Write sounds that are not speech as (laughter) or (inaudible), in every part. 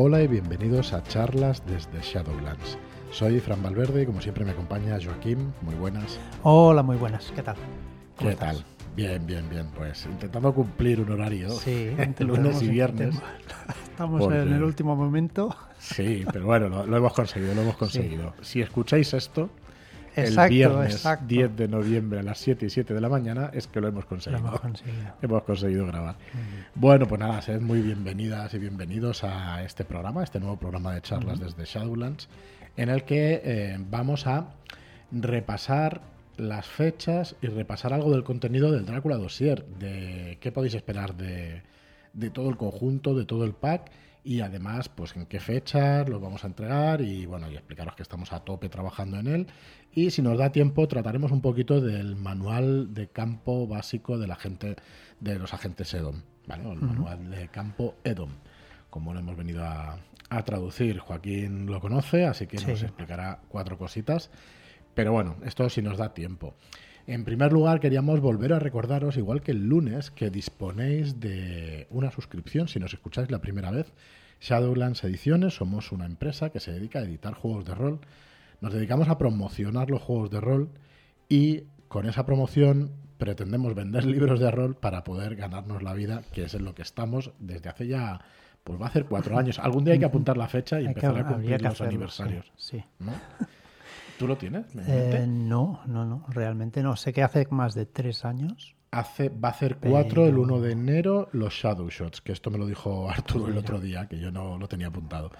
Hola y bienvenidos a charlas desde Shadowlands. Soy Fran Valverde y como siempre me acompaña Joaquín. Muy buenas. Hola, muy buenas. ¿Qué tal? ¿Qué tal? Bien, bien, bien. Pues intentando cumplir un horario. Sí, (laughs) lunes y viernes. Estamos en el último momento. Sí, pero bueno, lo, hemos conseguido, lo hemos conseguido. Si escucháis esto, el viernes 10 de noviembre a las 7 y 7 de la mañana es que lo hemos conseguido. Lo hemos conseguido. (laughs) hemos conseguido grabar. Bueno, pues nada, sed muy bienvenidas y bienvenidos a este programa, este nuevo programa de charlas desde Shadowlands, en el que eh, vamos a repasar las fechas y repasar algo del contenido del Drácula Dossier, de qué podéis esperar de, de todo el conjunto, de todo el pack y además pues en qué fechas lo vamos a entregar y bueno y explicaros que estamos a tope trabajando en él y si nos da tiempo trataremos un poquito del manual de campo básico de la gente de los agentes EDOM, ¿vale? el manual de campo EDOM, como lo hemos venido a, traducir. Joaquín lo conoce, así que nos explicará cuatro cositas. Pero bueno, esto si nos da tiempo. En primer lugar, queríamos volver a recordaros, igual que el lunes, que disponéis de una suscripción si nos escucháis la primera vez. Shadowlands Ediciones, somos una empresa que se dedica a editar juegos de rol nos dedicamos a promocionar los juegos de rol y con esa promoción pretendemos vender (laughs) libros de rol para poder ganarnos la vida, que es en lo que estamos desde hace ya, pues va a ser cuatro años. Algún día hay que apuntar la fecha y (laughs) empezar a cumplir los aniversarios. Sí. ¿Tú lo tienes? Eh, no, no, no, realmente no. Sé que hace más de tres años. Hace, va a hacer cuatro el 1 de enero los Shadow Shots, que esto me lo dijo (laughs) Arturo el otro día, que yo no lo tenía apuntado.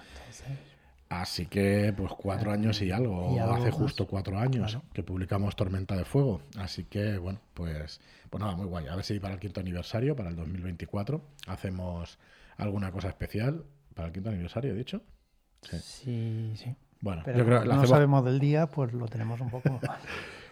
Así que, pues cuatro años y algo, hace justo cuatro años que publicamos Tormenta de Fuego. Así que, bueno, pues, pues nada, muy guay. A ver si para el quinto aniversario, para el 2024, hacemos alguna cosa especial. ¿Para el quinto aniversario, he dicho? Sí, sí. Bueno, yo creo que no sabemos del día, pues lo tenemos un poco (laughs)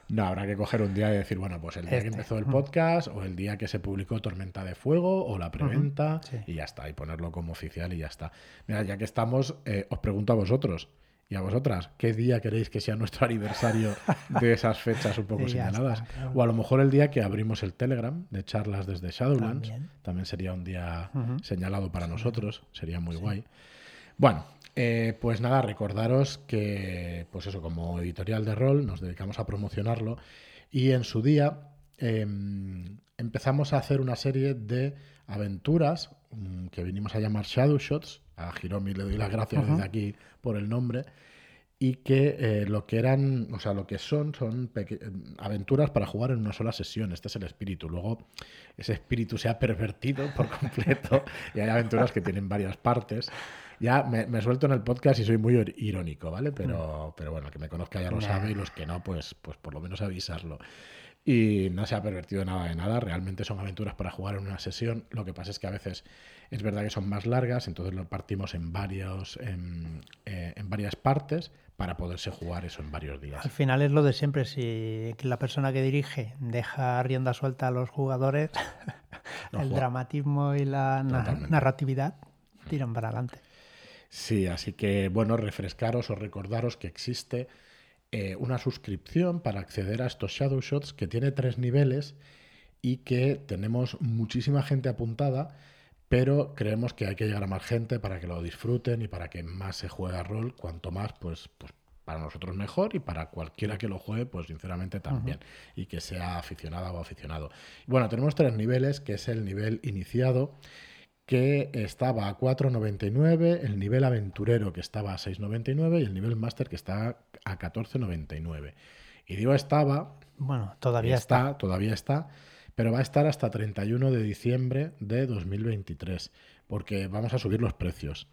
No, habrá que coger un día y decir, bueno, pues el día que este. empezó el podcast o el día que se publicó Tormenta de Fuego o la preventa y ya está, y ponerlo como oficial y ya está. Mira, ya que estamos, eh, os pregunto a vosotros y a vosotras, ¿qué día queréis que sea nuestro (laughs) aniversario de esas fechas un poco (laughs) señaladas? O a lo mejor el día que abrimos el Telegram de charlas desde Shadowlands, también, sería un día señalado para nosotros, sería muy guay. Bueno, eh, pues nada, recordaros que, pues eso, como editorial de rol, nos dedicamos a promocionarlo y en su día em, empezamos a hacer una serie de aventuras mm, que vinimos a llamar Shadow Shots. A Hiromi le doy las gracias desde aquí por el nombre. Y que eh, lo que eran, o sea, lo que son, son aventuras para jugar en una sola sesión. Este es el espíritu. Luego, ese espíritu se ha pervertido por (laughs) completo y hay aventuras que tienen varias partes. Ya me, suelto en el podcast y soy muy irónico, ¿vale? Pero, mm. pero bueno, el que me conozca ya lo sabe y los que no, pues, pues por lo menos avisarlo. Y no se ha pervertido nada de nada, realmente son aventuras para jugar en una sesión. Lo que pasa es que a veces es verdad que son más largas, entonces lo partimos en, varios, en, eh, en varias partes para poderse jugar eso en varios días. Al final es lo de siempre, si la persona que dirige deja rienda suelta a los jugadores, (laughs) el dramatismo y la narratividad tiran para adelante. Sí, así que bueno, refrescaros o recordaros que existe eh, una suscripción para acceder a estos Shadow Shots que tiene tres niveles y que tenemos muchísima gente apuntada, pero creemos que hay que llegar a más gente para que lo disfruten y para que más se juegue a rol. Cuanto más, pues, pues para nosotros mejor y para cualquiera que lo juegue, pues sinceramente también. Y que sea aficionada o aficionado. Bueno, tenemos tres niveles, que es el nivel iniciado que estaba a 4,99, el nivel aventurero que estaba a 6,99 y el nivel máster que está a 14,99. Y digo estaba... Bueno, todavía está, Todavía está, pero va a estar hasta 31 de diciembre de 2023, porque vamos a subir los precios.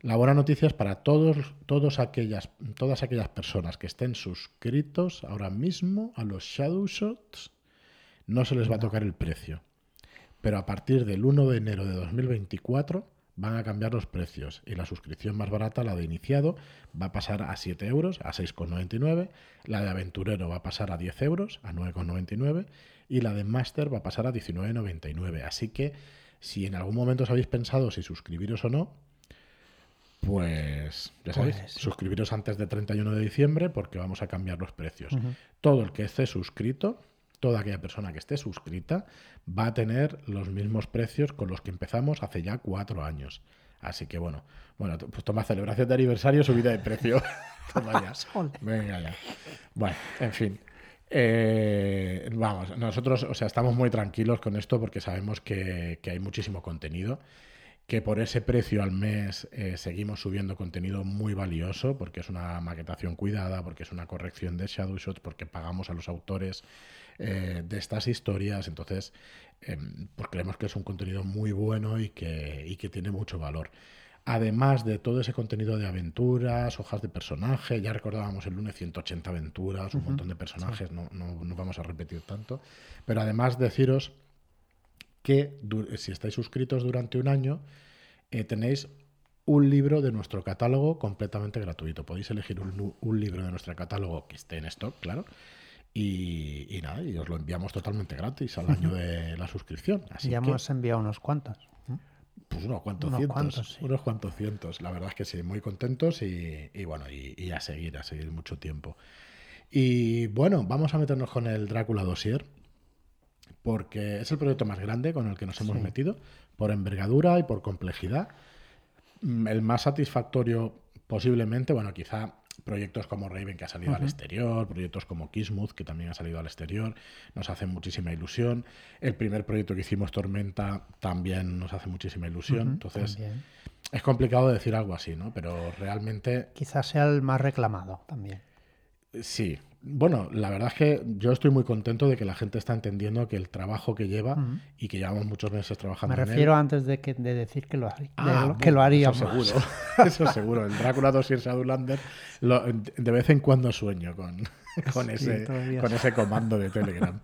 La buena noticia es para todos, todos aquellas, todas aquellas personas que estén suscritos ahora mismo a los Shadow Shots, no se les va a tocar el precio pero a partir del 1 de enero de 2024 van a cambiar los precios y la suscripción más barata, la de iniciado, va a pasar a 7 euros, a 6,99, la de aventurero va a pasar a 10 euros, a 9,99 y la de máster va a pasar a 19,99. Así que si en algún momento os habéis pensado si suscribiros o no, pues ya sabéis, pues suscribiros antes del 31 de diciembre porque vamos a cambiar los precios. Todo el que esté suscrito toda aquella persona que esté suscrita va a tener los mismos precios con los que empezamos hace ya cuatro años. Así que bueno, bueno, pues toma celebración de aniversario, subida de precio. (laughs) toma ya. Venga ya. Bueno, en fin. Eh, vamos, nosotros, o sea, estamos muy tranquilos con esto porque sabemos que, hay muchísimo contenido, que por ese precio al mes eh, seguimos subiendo contenido muy valioso, porque es una maquetación cuidada, porque es una corrección de shadow shots, porque pagamos a los autores eh, de estas historias, entonces, em, pues creemos que es un contenido muy bueno y que, y que tiene mucho valor además de todo ese contenido de aventuras, hojas de personaje, ya recordábamos el lunes 180 aventuras, un montón de personajes, no, no, vamos a repetir tanto, pero además deciros que si estáis suscritos durante un año, eh, tenéis un libro de nuestro catálogo completamente gratuito. Podéis elegir un, libro de nuestro catálogo que esté en stock, claro. Y, nada, y os lo enviamos totalmente gratis al año de la suscripción. ya hemos enviado unos cuantos. Pues unos cuantos cientos. Unos cuantos cientos. La verdad es que sí, muy contentos y, bueno, y, a seguir, a seguir mucho tiempo. Y bueno, vamos a meternos con el Drácula Dossier, porque es el proyecto más grande con el que nos hemos metido, por envergadura y por complejidad. Mm, el más satisfactorio posiblemente, bueno, quizá proyectos como Raven que ha salido al exterior, proyectos como Kismuth que también ha salido al exterior, nos hacen muchísima ilusión. El primer proyecto que hicimos, Tormenta, también nos hace muchísima ilusión. Entonces, es complicado decir algo así, ¿no? Pero realmente... Quizás sea el más reclamado también. Sí, bueno, la verdad es que yo estoy muy contento de que la gente está entendiendo que el trabajo que lleva y que llevamos muchos meses trabajando Me refiero antes de, que, de decir que lo, ah, que lo haríamos. Eso seguro, (laughs) eso seguro. El Drácula 2 y el Shadowlander de vez en cuando sueño con, (laughs) con, ese, con ese comando de Telegram.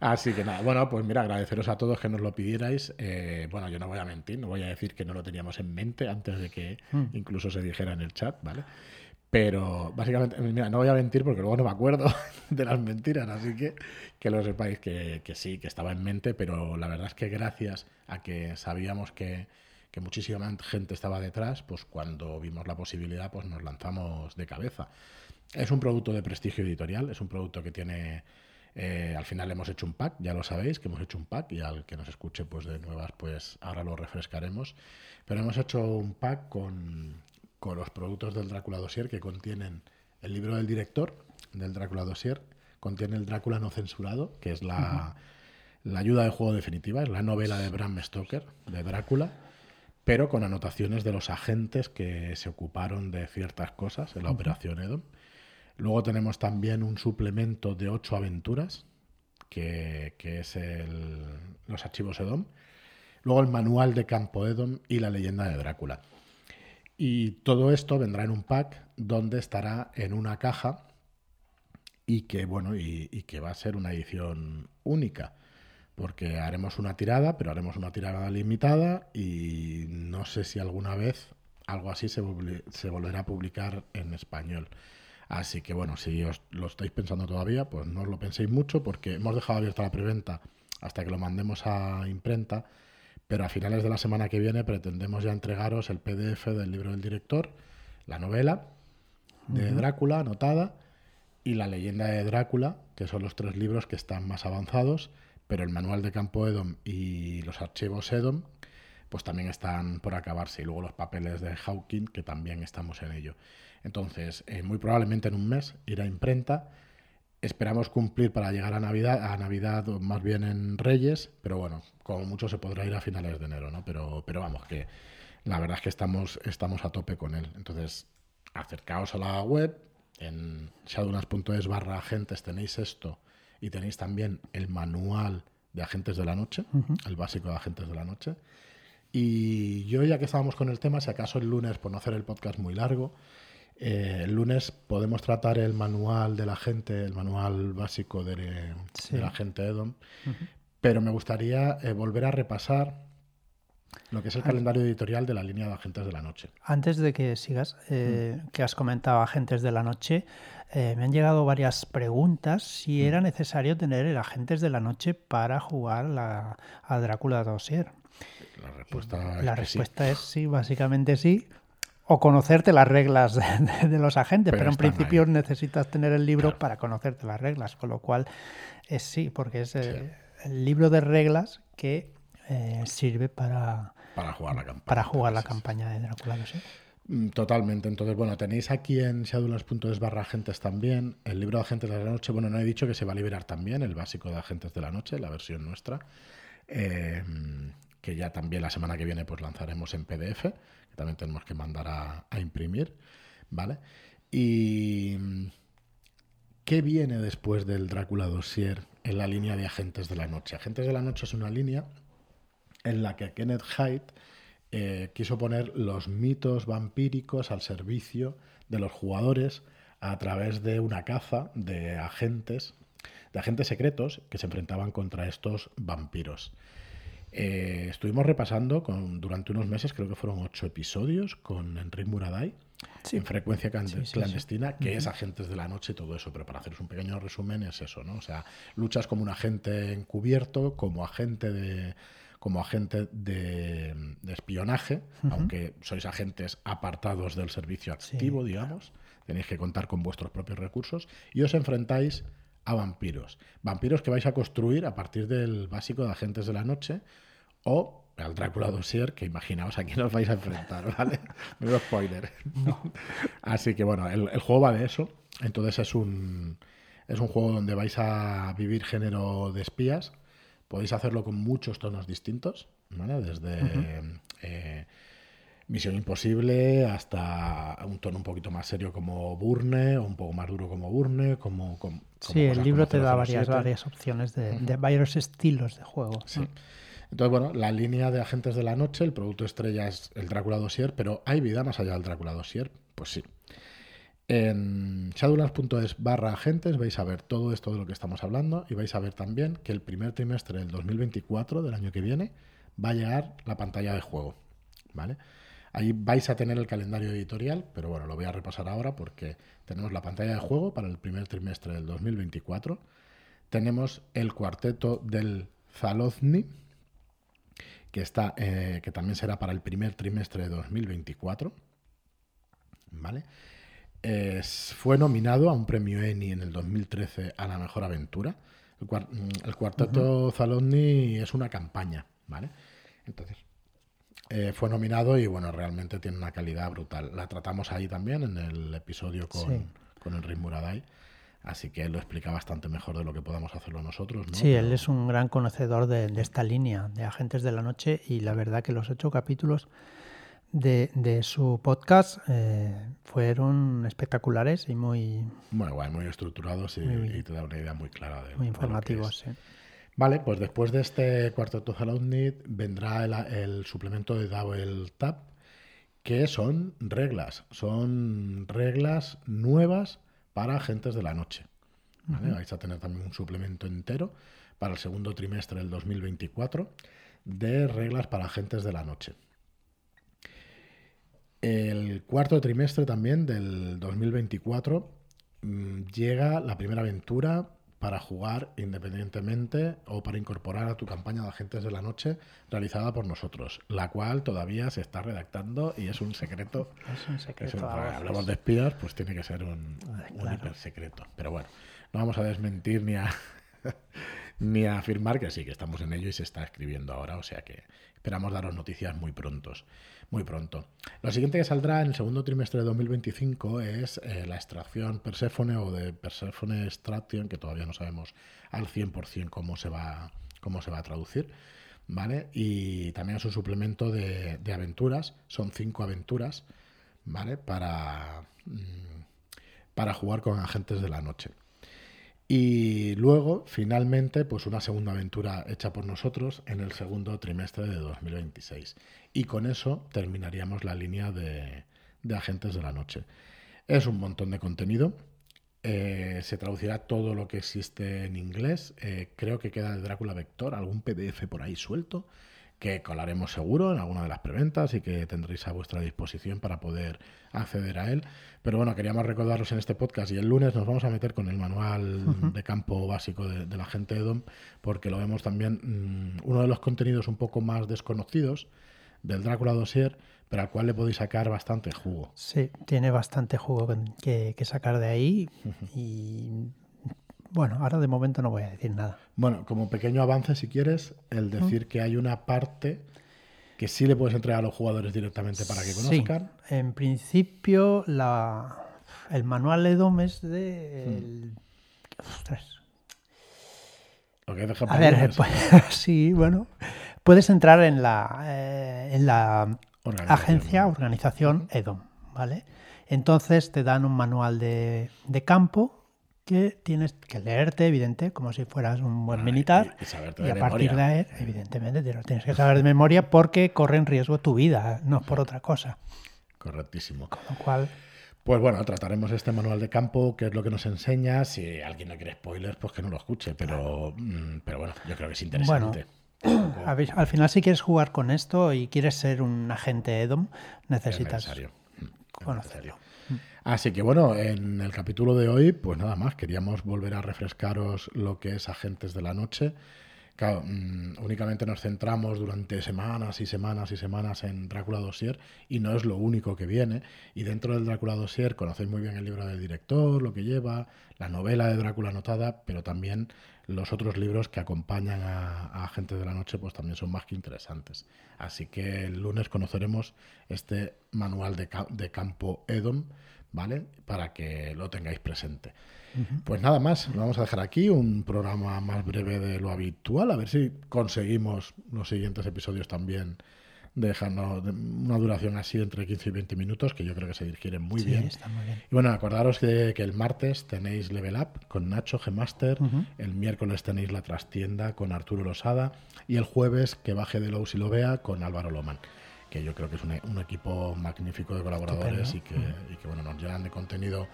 Así que nada, bueno, pues mira, agradeceros a todos que nos lo pidierais. Eh, bueno, yo no voy a mentir, no voy a decir que no lo teníamos en mente antes de que mm. incluso se dijera en el chat, ¿vale? Pero básicamente, mira, no voy a mentir porque luego no me acuerdo (laughs) de las mentiras, así que que lo sepáis que, sí, que estaba en mente, pero la verdad es que gracias a que sabíamos que, que muchísima gente estaba detrás, pues cuando vimos la posibilidad, pues nos lanzamos de cabeza. Es un producto de prestigio editorial, es un producto que tiene, eh, al final hemos hecho un pack, ya lo sabéis, que hemos hecho un pack y al que nos escuche pues de nuevas, pues ahora lo refrescaremos, pero hemos hecho un pack con, con los productos del Drácula Dossier que contienen el libro del director del Drácula Dossier, contiene el Drácula no censurado, que es la, ayuda de juego definitiva, es la novela de Bram Stoker, de Drácula, pero con anotaciones de los agentes que se ocuparon de ciertas cosas en la Operación Edom. Luego tenemos también un suplemento de ocho aventuras, que, que es el, los archivos Edom. Luego el manual de Campo Edom y la leyenda de Drácula. Y todo esto vendrá en un pack donde estará en una caja y que, bueno, y, que va a ser una edición única. Porque haremos una tirada, pero haremos una tirada limitada y no sé si alguna vez algo así se, se volverá a publicar en español. Así que bueno, si os lo estáis pensando todavía, pues no os lo penséis mucho porque hemos dejado abierta la preventa hasta que lo mandemos a imprenta pero a finales de la semana que viene pretendemos ya entregaros el PDF del libro del director, la novela de Drácula anotada y la leyenda de Drácula, que son los tres libros que están más avanzados, pero el manual de campo Edom y los archivos Edom pues también están por acabarse y luego los papeles de Hawking que también estamos en ello. Entonces, eh, muy probablemente en un mes irá a imprenta Esperamos cumplir para llegar a Navidad, a Navidad o más bien en Reyes, pero bueno, como mucho se podrá ir a finales de enero, ¿no? Pero, pero vamos, que la verdad es que estamos, estamos a tope con él. Entonces, acercaos a la web, en shadowlands.es barra agentes tenéis esto y tenéis también el manual de agentes de la noche, el básico de agentes de la noche. Y yo ya que estábamos con el tema, si acaso el lunes, por no hacer el podcast muy largo, eh, el lunes podemos tratar el manual de la gente, el manual básico de, la gente Edom, pero me gustaría eh, volver a repasar lo que es el calendario editorial de la línea de Agentes de la Noche. Antes de que sigas, eh, que has comentado Agentes de la Noche, me han llegado varias preguntas si era necesario tener el Agentes de la Noche para jugar la, a Drácula Dossier. La respuesta, la respuesta es sí, básicamente sí o conocerte las reglas de, los agentes, pero, en principio necesitas tener el libro para conocerte las reglas, con lo cual es sí, porque es eh, el libro de reglas que eh, sirve para, para jugar la campaña. Para jugar la campaña de Drácula, ¿sí? Mm, totalmente. Entonces, bueno, tenéis aquí en shadowlands.es barra agentes también el libro de agentes de la noche. Bueno, no he dicho que se va a liberar también el básico de agentes de la noche, la versión nuestra. Eh, que ya también la semana que viene pues lanzaremos en PDF, que también tenemos que mandar a, imprimir, ¿vale? Y ¿qué viene después del Drácula Dossier en la línea de Agentes de la Noche? Agentes de la Noche es una línea en la que Kenneth Hyde eh, quiso poner los mitos vampíricos al servicio de los jugadores a través de una caza de agentes, de agentes secretos que se enfrentaban contra estos vampiros. Eh, estuvimos repasando con, durante unos meses, creo que fueron ocho episodios, con Enrique Muraday, en frecuencia clandestina, que es agentes de la noche y todo eso. Pero para haceros un pequeño resumen es eso, ¿no? O sea, luchas como un agente encubierto, como agente de, como agente de, espionaje, aunque sois agentes apartados del servicio activo, digamos, tenéis que contar con vuestros propios recursos y os enfrentáis a vampiros. Vampiros que vais a construir a partir del básico de agentes de la noche o al Drácula Dossier, que imaginaos a quién os vais a enfrentar, (laughs) ¿vale? Menos spoiler. (laughs) Así que bueno, el, el, juego va de eso. Entonces es un, es un juego donde vais a vivir género de espías Podéis hacerlo con muchos tonos distintos, ¿vale? Desde eh, Misión Imposible hasta un tono un poquito más serio como Burne, o un poco más duro como Burne, como... sí, el libro te da varias, varias opciones de, varios estilos de juego. Sí. Entonces, bueno, la línea de Agentes de la Noche, el producto estrella es el Drácula Dossier, pero ¿hay vida más allá del Drácula Dossier? Pues sí. En shadowlands.es barra agentes vais a ver todo esto de lo que estamos hablando y vais a ver también que el primer trimestre del 2024, del año que viene, va a llegar la pantalla de juego. ¿Vale? Ahí vais a tener el calendario editorial, pero bueno, lo voy a repasar ahora porque tenemos la pantalla de juego para el primer trimestre del 2024. Tenemos el cuarteto del Zalozny, que, está, eh, que también será para el primer trimestre de 2024. ¿Vale? fue nominado a un premio Emmy en el 2013 a la mejor aventura. El, mm, cuarteto Zaloni es una campaña, ¿vale? Entonces, eh, fue nominado y bueno, realmente tiene una calidad brutal. La tratamos ahí también en el episodio con, con Enrique Muraday. Así que él lo explica bastante mejor de lo que podamos hacerlo nosotros. ¿no? Sí, él es un gran conocedor de, de, esta línea de Agentes de la Noche y la verdad que los ocho capítulos de, su podcast eh, fueron espectaculares y muy... Muy muy estructurados y, te da una idea muy clara de Muy informativos, sí. Vale, pues después de este cuarteto Need vendrá el, suplemento de Double Tap, que son reglas, son reglas nuevas para agentes de la noche. ¿vale? Vais a tener también un suplemento entero para el segundo trimestre del 2024 de reglas para agentes de la noche. El cuarto trimestre también del 2024 mm, llega la primera aventura para jugar independientemente o para incorporar a tu campaña de agentes de la noche realizada por nosotros, la cual todavía se está redactando y es un secreto. Es un secreto. hablamos de espías, pues tiene que ser un, un hiper secreto. Pero bueno, no vamos a desmentir ni a, ni a afirmar que sí, que estamos en ello y se está escribiendo ahora, o sea que esperamos daros noticias muy prontos muy pronto. Lo siguiente que saldrá en el segundo trimestre de 2025 es eh, la extracción Persephone o de Persephone Extraction, que todavía no sabemos al 100% cómo se va, cómo se va a traducir. ¿Vale? Y también es un suplemento de, aventuras, son cinco aventuras, ¿vale? Para, mm, para jugar con agentes de la noche. Y luego, finalmente, pues una segunda aventura hecha por nosotros en el segundo trimestre de 2026. Y con eso terminaríamos la línea de, agentes de la noche. Es un montón de contenido. Eh, se traducirá todo lo que existe en inglés. Eh, creo que queda de Drácula Vector, algún PDF por ahí suelto que colaremos seguro en alguna de las preventas y que tendréis a vuestra disposición para poder acceder a él. Pero bueno, queríamos recordaros en este podcast y el lunes nos vamos a meter con el manual de campo básico de, la gente de DOM porque lo vemos también mm, uno de los contenidos un poco más desconocidos del Drácula Dossier, pero al cual le podéis sacar bastante jugo. Sí, tiene bastante jugo que, que sacar de ahí y bueno, ahora de momento no voy a decir nada. Bueno, como pequeño avance, si quieres, el decir que hay una parte que sí le puedes entregar a los jugadores directamente para que conozcan. Sí, en principio la, el manual EDOM es de... Ostras. a ver, pues, (laughs) sí, bueno. Puedes entrar en la, eh, en la agencia, organización EDOM, ¿vale? Entonces te dan un manual de, de campo que tienes que leerte, evidente, como si fueras un buen militar. Y, a partir de ahí, evidentemente, te lo tienes que saber de memoria porque corre en riesgo tu vida, no por otra cosa. Correctísimo. Con lo cual. Pues bueno, trataremos este manual de campo, que es lo que nos enseña. Si alguien no quiere spoilers, pues que no lo escuche. Pero, mm, pero bueno, yo creo que es interesante. (clears throat) al final, si quieres jugar con esto y quieres ser un agente EDOM, necesitas conocerlo. Así que bueno, en el capítulo de hoy, pues nada más, queríamos volver a refrescaros lo que es Agentes de la Noche. Claro, mm, únicamente nos centramos durante semanas y semanas y semanas en Drácula Dossier y no es lo único que viene. Y dentro del Drácula Dossier conocéis muy bien el libro del director, lo que lleva, la novela de Drácula anotada, pero también los otros libros que acompañan a, Agentes de la Noche pues también son más que interesantes. Así que el lunes conoceremos este manual de, de campo Edom ¿vale? Para que lo tengáis presente. Pues nada más, lo vamos a dejar aquí, un programa más breve de lo habitual, a ver si conseguimos los siguientes episodios también dejarnos una duración así entre 15 y 20 minutos, que yo creo que se digieren muy, bien. Y bueno, acordaros que, que, el martes tenéis Level Up con Nacho Gemaster, el miércoles tenéis La Trastienda con Arturo Losada y el jueves que baje de Lowe's y lo vea con Álvaro Loman que yo creo que es un, equipo magnífico de colaboradores y que, bueno, nos llenan de contenido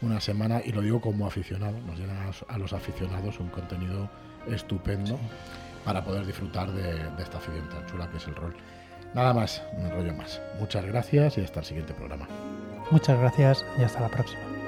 una semana, y lo digo como aficionado, nos llenan a los, aficionados un contenido estupendo para poder disfrutar de, de, esta afición tan chula que es el rol. Nada más, un rollo más. Muchas gracias y hasta el siguiente programa. Muchas gracias y hasta la próxima.